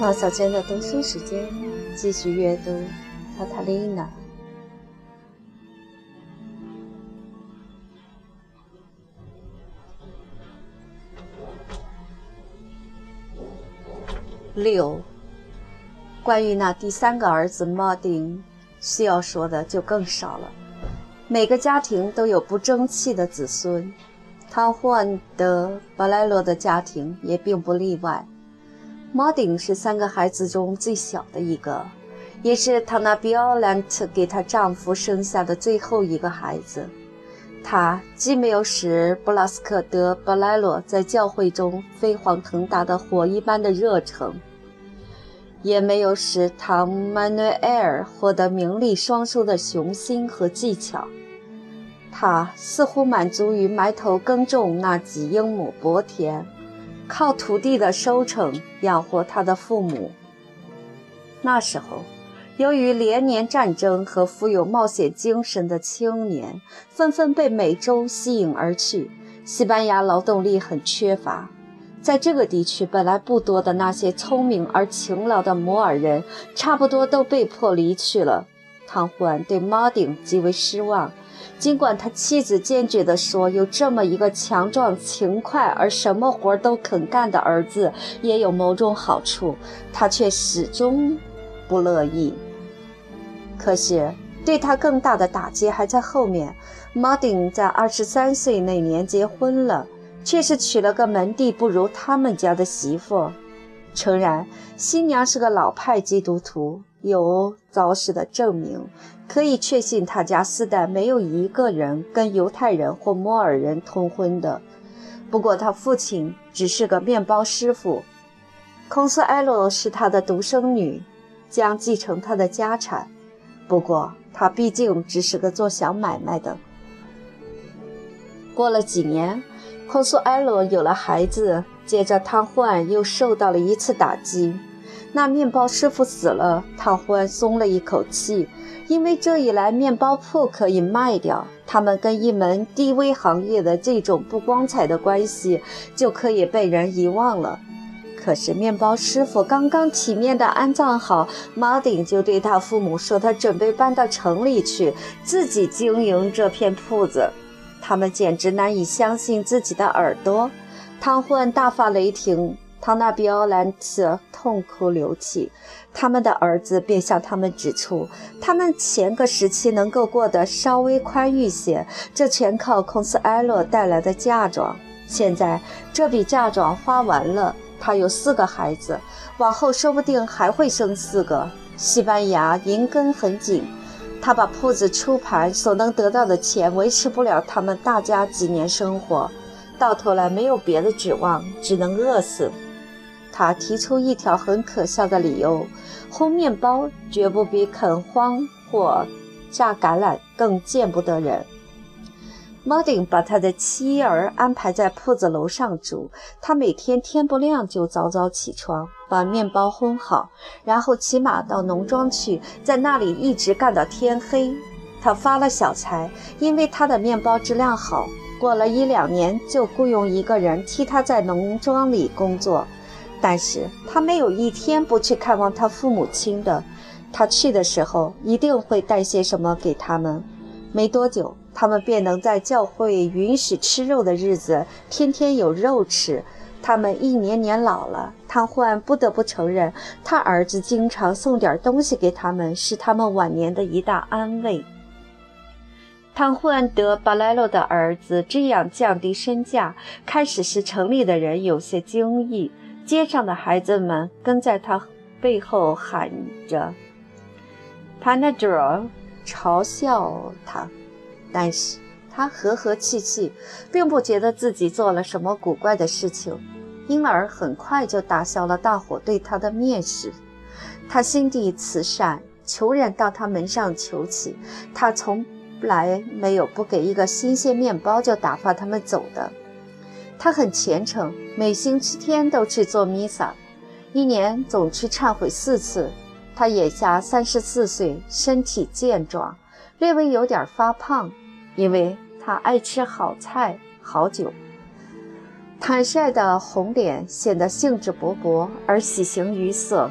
唐小娟的读书时间，继续阅读《卡塔琳娜》六。关于那第三个儿子马丁，需要说的就更少了。每个家庭都有不争气的子孙，汤霍安德巴莱罗的家庭也并不例外。马丁是三个孩子中最小的一个，也是唐纳比奥兰特给她丈夫生下的最后一个孩子。她既没有使布拉斯克德巴莱罗在教会中飞黄腾达的火一般的热诚，也没有使唐曼努埃尔获得名利双收的雄心和技巧。他似乎满足于埋头耕种那几英亩薄田。靠土地的收成养活他的父母。那时候，由于连年战争和富有冒险精神的青年纷纷被美洲吸引而去，西班牙劳动力很缺乏。在这个地区本来不多的那些聪明而勤劳的摩尔人，差不多都被迫离去了。汤霍恩对马丁极为失望。尽管他妻子坚决地说，有这么一个强壮、勤快而什么活都肯干的儿子也有某种好处，他却始终不乐意。可是，对他更大的打击还在后面。马丁在二十三岁那年结婚了，却是娶了个门第不如他们家的媳妇。诚然，新娘是个老派基督徒，有早逝的证明。可以确信，他家四代没有一个人跟犹太人或摩尔人通婚的。不过，他父亲只是个面包师傅，孔斯埃罗是他的独生女，将继承他的家产。不过，他毕竟只是个做小买卖的。过了几年，孔苏埃罗有了孩子，接着瘫痪又受到了一次打击。那面包师傅死了，汤霍安松了一口气。因为这一来，面包铺可以卖掉，他们跟一门低微行业的这种不光彩的关系就可以被人遗忘了。可是，面包师傅刚刚体面地安葬好，马丁就对他父母说：“他准备搬到城里去，自己经营这片铺子。”他们简直难以相信自己的耳朵。汤焕大发雷霆。唐纳比奥兰特痛哭流涕，他们的儿子便向他们指出，他们前个时期能够过得稍微宽裕些，这全靠孔斯埃洛带来的嫁妆。现在这笔嫁妆花完了，他有四个孩子，往后说不定还会生四个。西班牙银根很紧，他把铺子出盘所能得到的钱维持不了他们大家几年生活，到头来没有别的指望，只能饿死。他提出一条很可笑的理由：烘面包绝不比垦荒或榨橄榄更见不得人。马丁把他的妻儿安排在铺子楼上住，他每天天不亮就早早起床，把面包烘好，然后骑马到农庄去，在那里一直干到天黑。他发了小财，因为他的面包质量好。过了一两年，就雇佣一个人替他在农庄里工作。但是他没有一天不去看望他父母亲的。他去的时候一定会带些什么给他们。没多久，他们便能在教会允许吃肉的日子，天天有肉吃。他们一年年老了，汤霍安不得不承认，他儿子经常送点东西给他们，是他们晚年的一大安慰。汤霍安德巴莱洛的儿子这样降低身价，开始使城里的人有些惊异。街上的孩子们跟在他背后喊着 “Panadol”，嘲笑他。但是他和和气气，并不觉得自己做了什么古怪的事情，因而很快就打消了大伙对他的蔑视。他心地慈善，穷人到他门上求乞，他从来没有不给一个新鲜面包就打发他们走的。他很虔诚，每星期天都去做弥撒，一年总去忏悔四次。他眼下三十四岁，身体健壮，略微有点发胖，因为他爱吃好菜好酒。坦率的红脸显得兴致勃勃而喜形于色。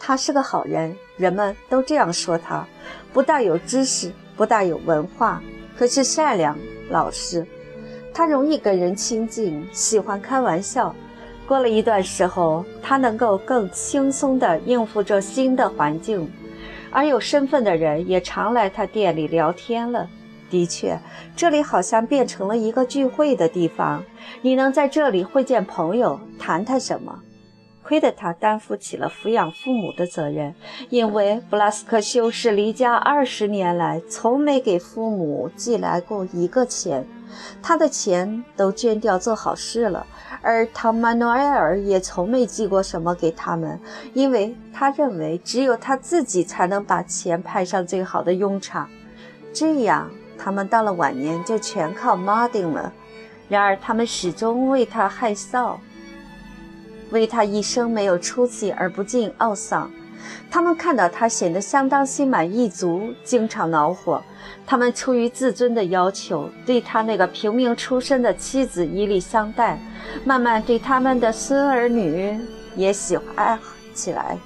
他是个好人，人们都这样说他，不大有知识，不大有文化，可是善良老实。他容易跟人亲近，喜欢开玩笑。过了一段时候，他能够更轻松地应付这新的环境，而有身份的人也常来他店里聊天了。的确，这里好像变成了一个聚会的地方。你能在这里会见朋友，谈谈什么？亏得他担负起了抚养父母的责任，因为布拉斯克修士离家二十年来，从没给父母寄来过一个钱。他的钱都捐掉做好事了，而唐曼诺埃尔也从没寄过什么给他们，因为他认为只有他自己才能把钱派上最好的用场。这样，他们到了晚年就全靠马丁了。然而，他们始终为他害臊，为他一生没有出息而不禁懊丧。他们看到他显得相当心满意足，经常恼火。他们出于自尊的要求，对他那个平民出身的妻子以礼相待，慢慢对他们的孙儿女也喜欢起来。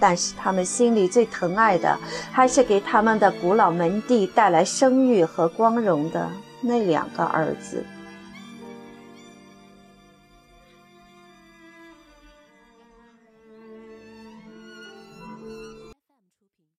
但是他们心里最疼爱的，还是给他们的古老门第带来声誉和光荣的那两个儿子。